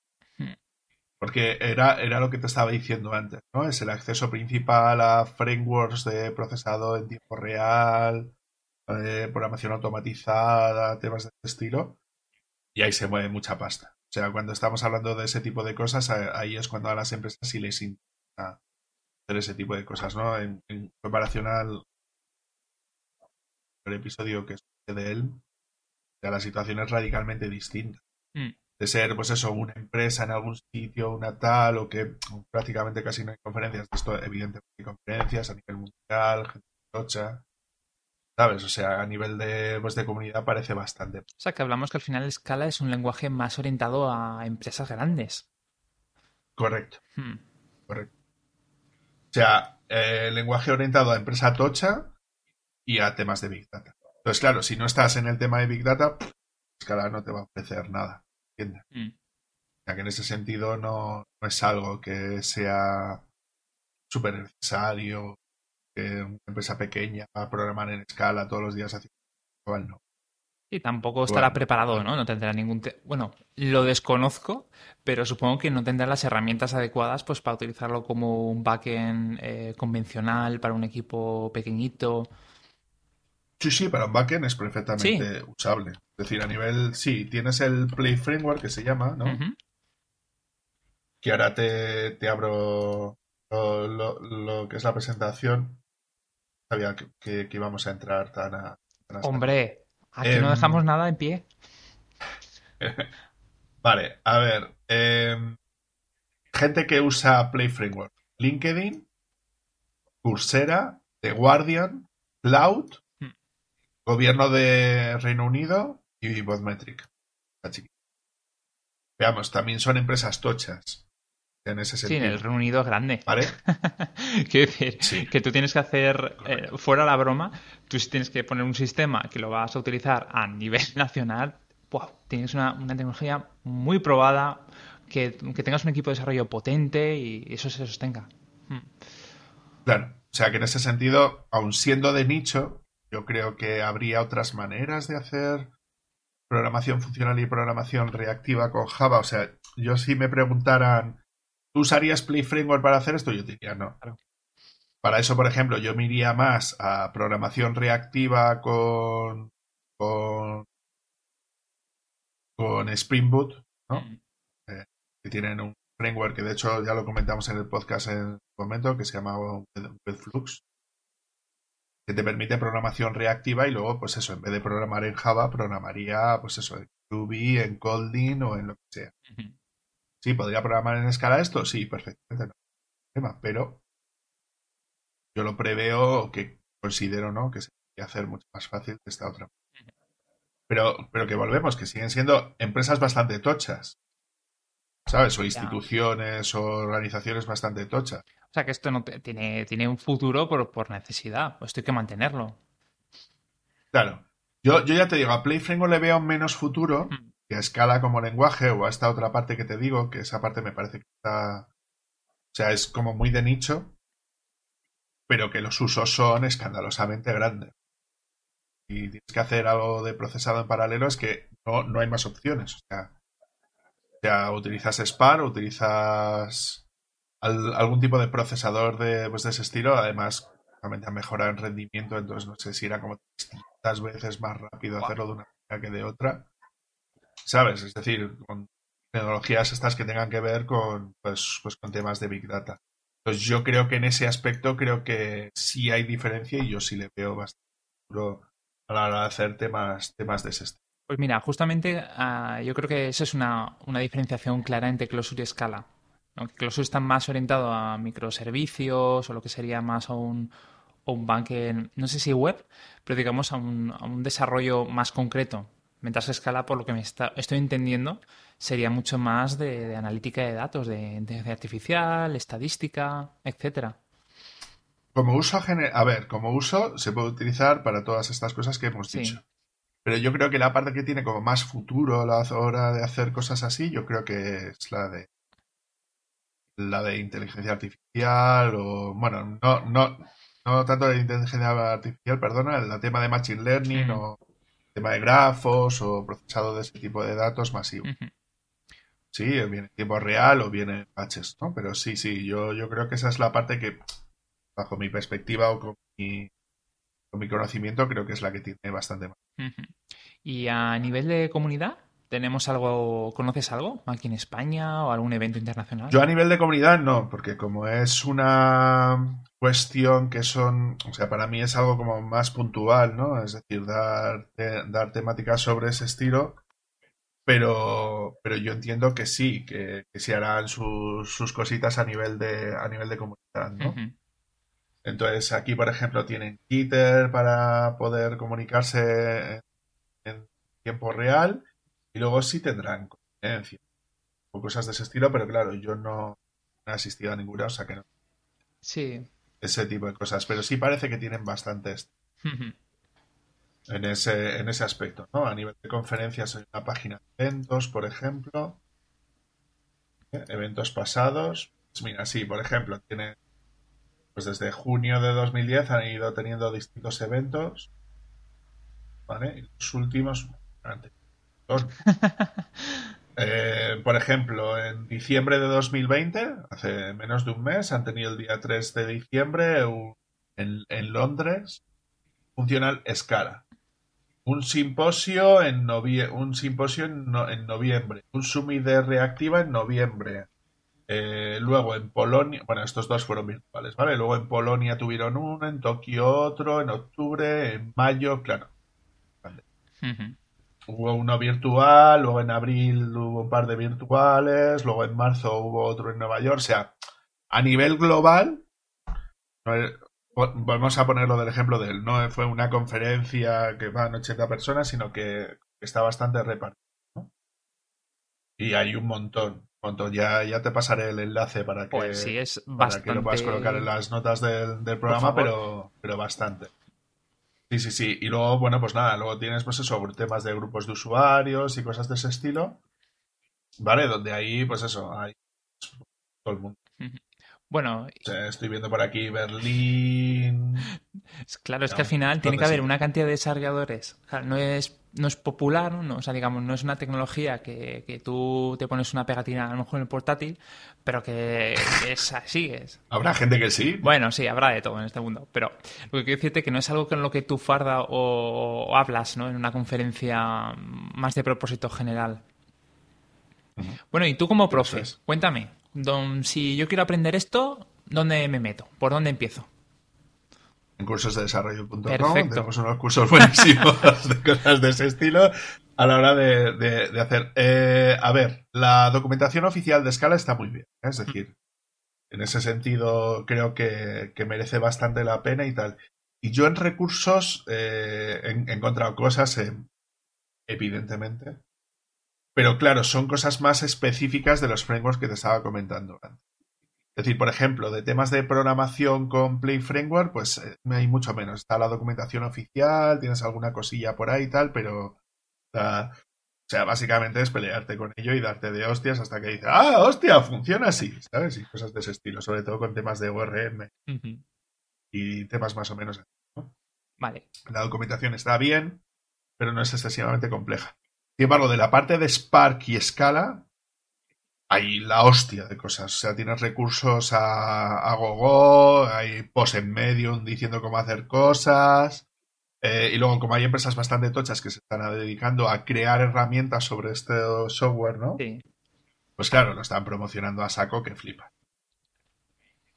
porque era, era lo que te estaba diciendo antes, ¿no? Es el acceso principal a frameworks de procesado en tiempo real, eh, programación automatizada, temas de este estilo. Y ahí se mueve mucha pasta. O sea, cuando estamos hablando de ese tipo de cosas, ahí es cuando a las empresas sí les interesa hacer ese tipo de cosas, ¿no? En, comparación al el episodio que es de él, la situación es radicalmente distinta. Mm de ser, pues eso, una empresa en algún sitio, una tal, o que prácticamente casi no hay conferencias. Esto, evidentemente, hay conferencias a nivel mundial, gente tocha, ¿sabes? O sea, a nivel de, pues, de comunidad parece bastante. O sea, que hablamos que al final Scala es un lenguaje más orientado a empresas grandes. Correcto. Hmm. Correcto. O sea, eh, lenguaje orientado a empresa tocha y a temas de Big Data. Entonces, claro, si no estás en el tema de Big Data, Scala no te va a ofrecer nada. Mm. Ya que en ese sentido no, es algo que sea súper necesario que una empresa pequeña va a programar en escala todos los días así. Igual no. Y tampoco estará preparado, ¿no? No tendrá ningún... Bueno, lo desconozco, pero supongo que no tendrá las herramientas adecuadas pues para utilizarlo como un backend eh, convencional para un equipo pequeñito. Sí, sí, para un backend es perfectamente usable. Es decir, a nivel, sí, tienes el Play Framework que se llama, ¿no? Que ahora te, te abro lo, que es la presentación. Sabía que, íbamos a entrar tan a... Hombre, aquí no em, dejamos nada en pie. vale, a ver. Em, gente que usa Play Framework. LinkedIn, Coursera, The Guardian, Cloud, hmm. Gobierno de Reino Unido y Vodmetric. Veamos, también son empresas tochas. En ese sentido. Sí, en el Reino Unido es grande. ¿Vale? Quiero decir, que tú tienes que hacer, eh, fuera la broma, tú tienes que poner un sistema que lo vas a utilizar a nivel nacional. tienes una, tecnología muy probada, que, tengas un equipo de desarrollo potente y eso se sostenga. Hmm. Claro, o sea que en ese sentido, aun siendo de nicho, yo creo que habría otras maneras de hacer programación funcional y programación reactiva con Java. O sea, yo si me preguntaran, ¿tú usarías Play Framework para hacer esto? Yo diría no. Para eso, por ejemplo, yo me iría más a programación reactiva con, con, con Spring Boot, ¿no? Mm. Eh, que tienen un framework que de hecho ya lo comentamos en el podcast en un momento, que se llama Flux que te permite programación reactiva y luego, pues eso, en vez de programar en Java, programaría, pues eso, en Ruby, en Kotlin o en lo que sea. Sí, ¿podría programar en escala esto? Sí, perfectamente, no problema, pero yo lo preveo que considero, ¿no? Que se puede hacer mucho más fácil que esta otra. Pero, pero que volvemos, que siguen siendo empresas bastante tochas. ¿Sabes? O instituciones o organizaciones bastante tochas. O sea que esto no tiene, tiene un futuro por, por necesidad. Pues esto hay que mantenerlo. Claro. Yo, yo ya te digo, a Play le veo menos futuro hmm. Que a escala como lenguaje o a esta otra parte que te digo, que esa parte me parece que está. O sea, es como muy de nicho, pero que los usos son escandalosamente grandes. Y tienes que hacer algo de procesado en paralelo, es que no, no hay más opciones. O sea, sea, utilizas SPAR, utilizas algún tipo de procesador de, pues, de ese estilo, además, realmente mejora el rendimiento, entonces no sé si era como distintas veces más rápido hacerlo de una manera que de otra. ¿Sabes? Es decir, con tecnologías estas que tengan que ver con, pues, pues con temas de Big Data. Entonces yo creo que en ese aspecto creo que sí hay diferencia y yo sí le veo bastante a la hora de hacer temas, temas de ese estilo. Pues mira, justamente ah, yo creo que esa es una, diferenciación clara entre Closure y Scala. ¿no? Closure está más orientado a microservicios o lo que sería más a un, un banque, no sé si web, pero digamos a un, a un desarrollo más concreto. Mientras Scala, por lo que me está, estoy entendiendo, sería mucho más de, analítica de datos, de inteligencia artificial, estadística, etcétera. Como uso, a ver, como uso se puede utilizar para todas estas cosas que hemos dicho. Pero yo creo que la parte que tiene como más futuro a la hora de hacer cosas así, yo creo que es la de la de inteligencia artificial o bueno, no, no, no tanto de inteligencia artificial, perdona, el tema de machine learning o tema de grafos o procesado de ese tipo de datos masivos. Sí, viene en tiempo real o viene en patches, ¿no? Pero sí, sí, yo, yo creo que esa es la parte que, bajo mi perspectiva o con mi mi conocimiento, creo que es la que tiene bastante más. ¿Y a nivel de comunidad? ¿Tenemos algo, conoces algo aquí en España o algún evento internacional? Yo a nivel de comunidad no, porque como es una cuestión que son, o sea, para mí es algo como más puntual, ¿no? Es decir, dar, dar temáticas sobre ese estilo, pero, pero yo entiendo que sí, que, se harán sus, sus, cositas a nivel de, a nivel de comunidad, ¿no? Entonces aquí, por ejemplo, tienen Twitter para poder comunicarse en tiempo real y luego sí tendrán conferencias o cosas de ese estilo, pero claro, yo no he asistido a ninguna, o sea que no. Sí. Ese tipo de cosas, pero sí parece que tienen bastantes en, ese, en ese aspecto, ¿no? A nivel de conferencias hay una página de eventos, por ejemplo. ¿eh? Eventos pasados. Pues mira, sí, por ejemplo, tiene pues desde junio de 2010 han ido teniendo distintos eventos. ¿Vale? Y los últimos. Eh, por ejemplo, en diciembre de 2020, hace menos de un mes, han tenido el día 3 de diciembre en, Londres, Funcional Scala. Un simposio en, un simposio en, noviembre. Un summit de reactiva en noviembre. Eh, luego en Polonia, bueno, estos dos fueron virtuales, ¿vale? Luego en Polonia tuvieron uno, en Tokio otro, en octubre, en mayo, claro. Hubo uno virtual, luego en abril hubo un par de virtuales, luego en marzo hubo otro en Nueva York, o sea, a nivel global, Vamos a ponerlo del ejemplo del no fue una conferencia que van 80 personas, sino que está bastante repartido. Y hay un montón. montón. Ya, ya te pasaré el enlace para que, pues sí, es que lo puedas colocar en las notas del, del programa, pero, pero bastante. Sí, sí, sí. Y luego, bueno, pues nada, luego tienes pues eso, temas de grupos de usuarios y cosas de ese estilo. ¿Vale? Donde ahí, pues eso, hay todo el mundo. Bueno, estoy viendo por aquí Berlín. Claro, es que al final tiene que haber una cantidad de desarrolladores. no es no es popular, ¿no? o sea, digamos, no es una tecnología que, que, tú te pones una pegatina a lo mejor en el portátil, pero que es así. Es. Habrá gente que sí. Bueno, sí, habrá de todo en este mundo, pero lo que quiero decirte que no es algo con lo que tú farda o, hablas ¿no? en una conferencia más de propósito general. Bueno, y tú como profe, cuéntame, don, si yo quiero aprender esto, ¿dónde me meto? ¿Por dónde empiezo? En cursos de desarrollo.com. Tenemos unos cursos buenísimos de cosas de ese estilo a la hora de, hacer. Eh, a ver, la documentación oficial de Scala está muy bien. ¿eh? Es decir, en ese sentido creo que, merece bastante la pena y tal. Y yo en recursos eh, he, encontrado cosas, evidentemente. Pero claro, son cosas más específicas de los frameworks que te estaba comentando antes. Es decir, por ejemplo, de temas de programación con Play Framework, pues eh, hay mucho menos. Está la documentación oficial, tienes alguna cosilla por ahí y tal, pero. o sea, básicamente es pelearte con ello y darte de hostias hasta que dices, ¡ah, hostia! Funciona así, ¿sabes? Y cosas de ese estilo, sobre todo con temas de ORM y temas más o menos así. Vale. La documentación está bien, pero no es excesivamente compleja. Sin embargo, de la parte de Spark y Scala, hay la hostia de cosas. O sea, tienes recursos a, a gogo, hay post en medium diciendo cómo hacer cosas. Eh, y luego, como hay empresas bastante tochas que se están dedicando a crear herramientas sobre este software, ¿no? Sí. Pues claro, lo están promocionando a saco que flipa.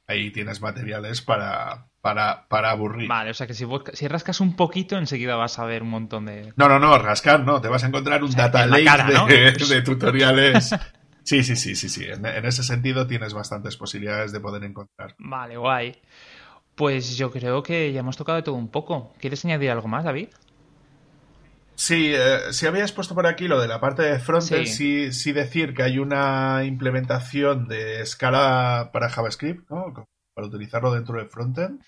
Ahí tienes materiales para, para, para aburrir. Vale, o sea que si, si rascas un poquito, enseguida vas a ver un montón de. No, no, no, rascar no. Te vas a encontrar un data lake de, tutoriales Sí, sí, sí, sí, sí. En, ese sentido tienes bastantes posibilidades de poder encontrar. Vale, guay. Pues yo creo que ya hemos tocado de todo un poco. ¿Quieres añadir algo más, David? Sí, eh, si habías puesto por aquí lo de la parte de frontend, sí. sí, decir que hay una implementación de escala para JavaScript, ¿no? Para utilizarlo dentro de frontend.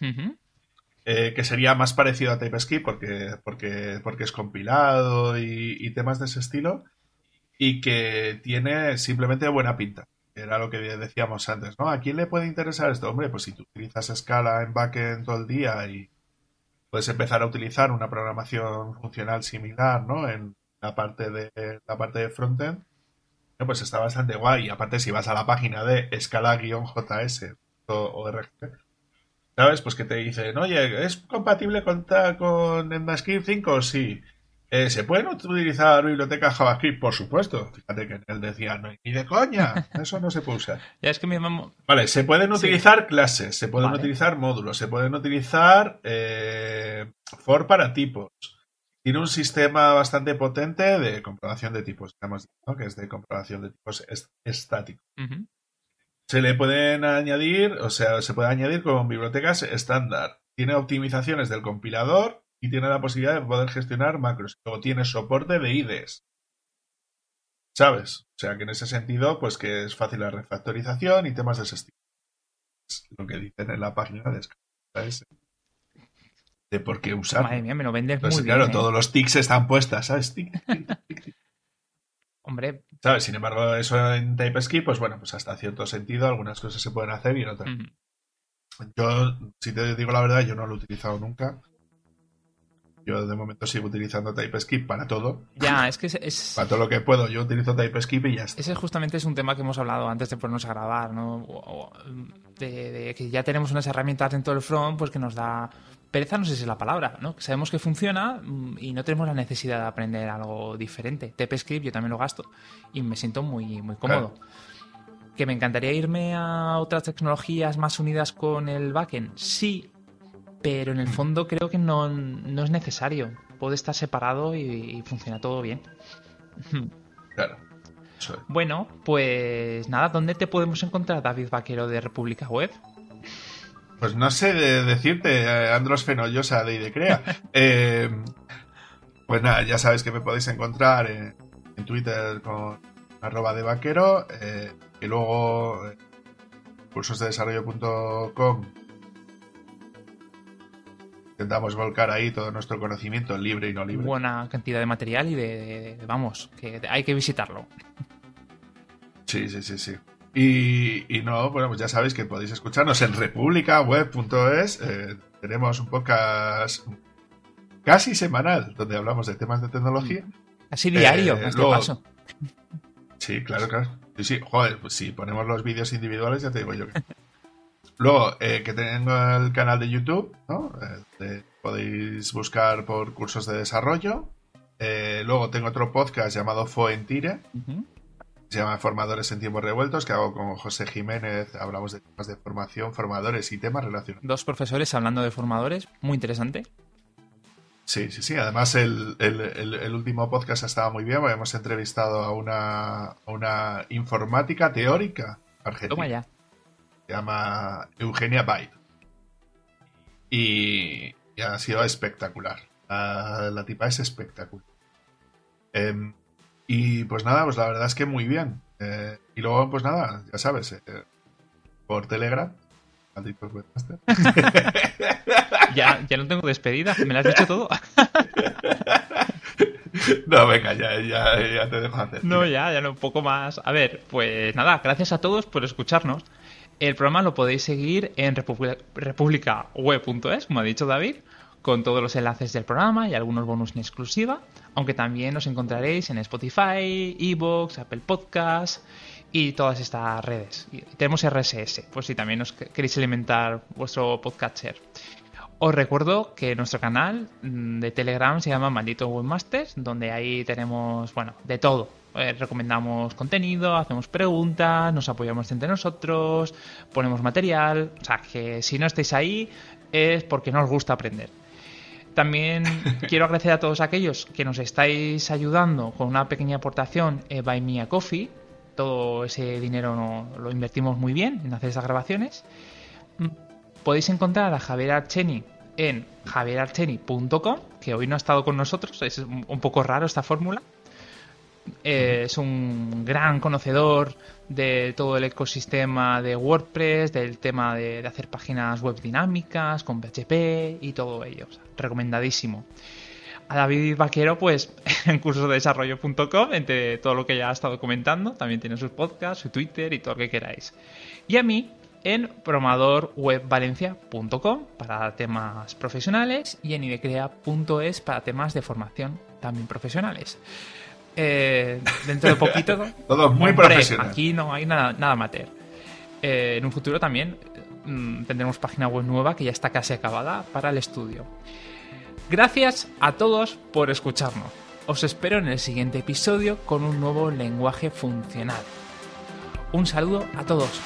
Eh, que sería más parecido a TypeScript porque, porque, porque es compilado y temas de ese estilo y que tiene simplemente buena pinta. Era lo que decíamos antes, ¿no? ¿A quién le puede interesar esto? Hombre, pues si tú utilizas Scala en backend todo el día y puedes empezar a utilizar una programación funcional similar, ¿no? En la parte de la parte de frontend, pues está bastante guay. Y aparte, si vas a la página de scala-js o RGB, ¿sabes? Pues que te dicen, oye, ¿es compatible con, con ECMAScript 5? Sí. Eh, ¿Se pueden utilizar bibliotecas JavaScript? Por supuesto. Fíjate que él decía, no, ni de coña, eso no se puede usar. ya es que mi Vale, se pueden utilizar clases, se pueden utilizar módulos, se pueden utilizar eh, for para tipos. Tiene un sistema bastante potente de comprobación de tipos, que es de comprobación de tipos estáticos. Se le pueden añadir, o sea, se puede añadir con bibliotecas estándar. Tiene optimizaciones del compilador y tiene la posibilidad de poder gestionar macros. Luego tiene soporte de IDEs. ¿Sabes? O sea que en ese sentido, pues que es fácil la refactorización y temas de ese estilo. Es lo que dicen en la página de ¿sabes? De por qué usar. Madre mía, me lo vendes muy bien. Claro, ¿eh? todos los tics están puestas, ¿sabes? Hombre. ¿Sabes? Sin embargo, eso en TypeScript, pues bueno, pues hasta cierto sentido algunas cosas se pueden hacer y en otras. Yo, si te digo la verdad, yo no lo he utilizado nunca. Yo de momento sigo utilizando TypeScript para todo. Ya, es que es... Para todo lo que puedo, yo utilizo TypeScript y ya está. Ese justamente es un tema que hemos hablado antes de ponernos a grabar, ¿no? De, que ya tenemos unas herramientas dentro del front, pues que nos da... Pereza no sé si es la palabra, ¿no? Sabemos que funciona mm, y no tenemos la necesidad de aprender algo diferente. TypeScript yo también lo gasto y me siento muy, muy cómodo. ¿Que me encantaría irme a otras tecnologías más unidas con el backend? Sí, pero en el fondo creo que no, es necesario. Puede estar separado y, funciona todo bien. Claro. Bueno, pues nada, ¿dónde te podemos encontrar, David Vaquero de República Web? pues no sé de decirte, eh, Andros Fenollosa de Idecrea. eh, pues nada, ya sabéis que me podéis encontrar en, Twitter con arroba de vaquero eh, y luego eh, cursosdedesarrollo.com intentamos volcar ahí todo nuestro conocimiento libre y no libre. Buena cantidad de material y de, vamos, que hay que visitarlo. Sí, sí, sí, sí. Y, no, bueno, pues ya sabéis que podéis escucharnos en republicaweb.es. Eh, tenemos un podcast casi semanal donde hablamos de temas de tecnología. Casi diario, eh, este paso. Sí, claro, claro. Sí, sí, joder, pues si ponemos los vídeos individuales, ya te digo yo que. Luego, eh, que tengo el canal de YouTube, ¿no? Eh, podéis buscar por cursos de desarrollo. Eh, luego tengo otro podcast llamado Foentire. Se llama Formadores en Tiempos Revueltos, que hago con José Jiménez. Hablamos de temas de formación, formadores y temas relacionados. Dos profesores hablando de formadores, muy interesante. Sí, sí, sí. Además, el, último podcast estaba muy bien. Hemos entrevistado a una, una informática teórica argentina. Toma ya se llama Eugenia Byte. Y, ha sido espectacular. La, tipa es espectacular. Em, y pues nada, pues la verdad es que muy bien. Eh, y luego, pues nada, ya sabes, eh, por Telegram. ya, ya no tengo despedida, me lo has dicho todo. no, venga, ya, ya, ya te dejo hacer. No, ya, ya no, un poco más. A ver, pues nada, gracias a todos por escucharnos. El programa lo podéis seguir en republicaweb.es, como ha dicho David, con todos los enlaces del programa y algunos bonus en exclusiva, aunque también os encontraréis en Spotify, Evox, Apple Podcasts y todas estas redes. Tenemos RSS, pues si también os queréis alimentar vuestro podcatcher. Os recuerdo que nuestro canal mm, de Telegram se llama Maldito Webmasters, donde ahí tenemos, bueno, de todo eh, recomendamos contenido, hacemos preguntas, nos apoyamos entre nosotros, ponemos material. O sea, que si no estáis ahí es porque no os gusta aprender. También quiero agradecer a todos aquellos que nos estáis ayudando con una pequeña aportación eh, a Coffee. Todo ese dinero lo invertimos muy bien en hacer esas grabaciones. Mm, podéis encontrar a Javier Archeni en javierarcheni.com, que hoy no ha estado con nosotros, es un poco raro esta fórmula, eh, es un gran conocedor de todo el ecosistema de WordPress, del tema de, hacer páginas web dinámicas con PHP y todo ello. recomendadísimo. A David Vaquero, pues en cursosdesarrollo.com, entre todo lo que ya ha estado comentando, también tiene sus podcasts, su Twitter y todo lo que queráis. Y a mí en promadorwebvalencia.com para temas profesionales y en idecrea.es para temas de formación también profesionales. Eh, dentro de poquito. Todo muy profesional. Aquí no hay nada, nada amateur. Eh, en un futuro también mm, tendremos página web nueva que ya está casi acabada para el estudio. Gracias a todos por escucharnos. Os espero en el siguiente episodio con un nuevo lenguaje funcional. Un saludo a todos.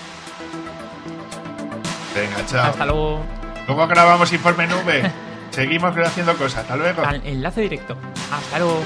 Venga, chao. Hasta luego. Luego grabamos Informe Nube. Seguimos haciendo cosas. Hasta luego. enlace directo. Hasta luego.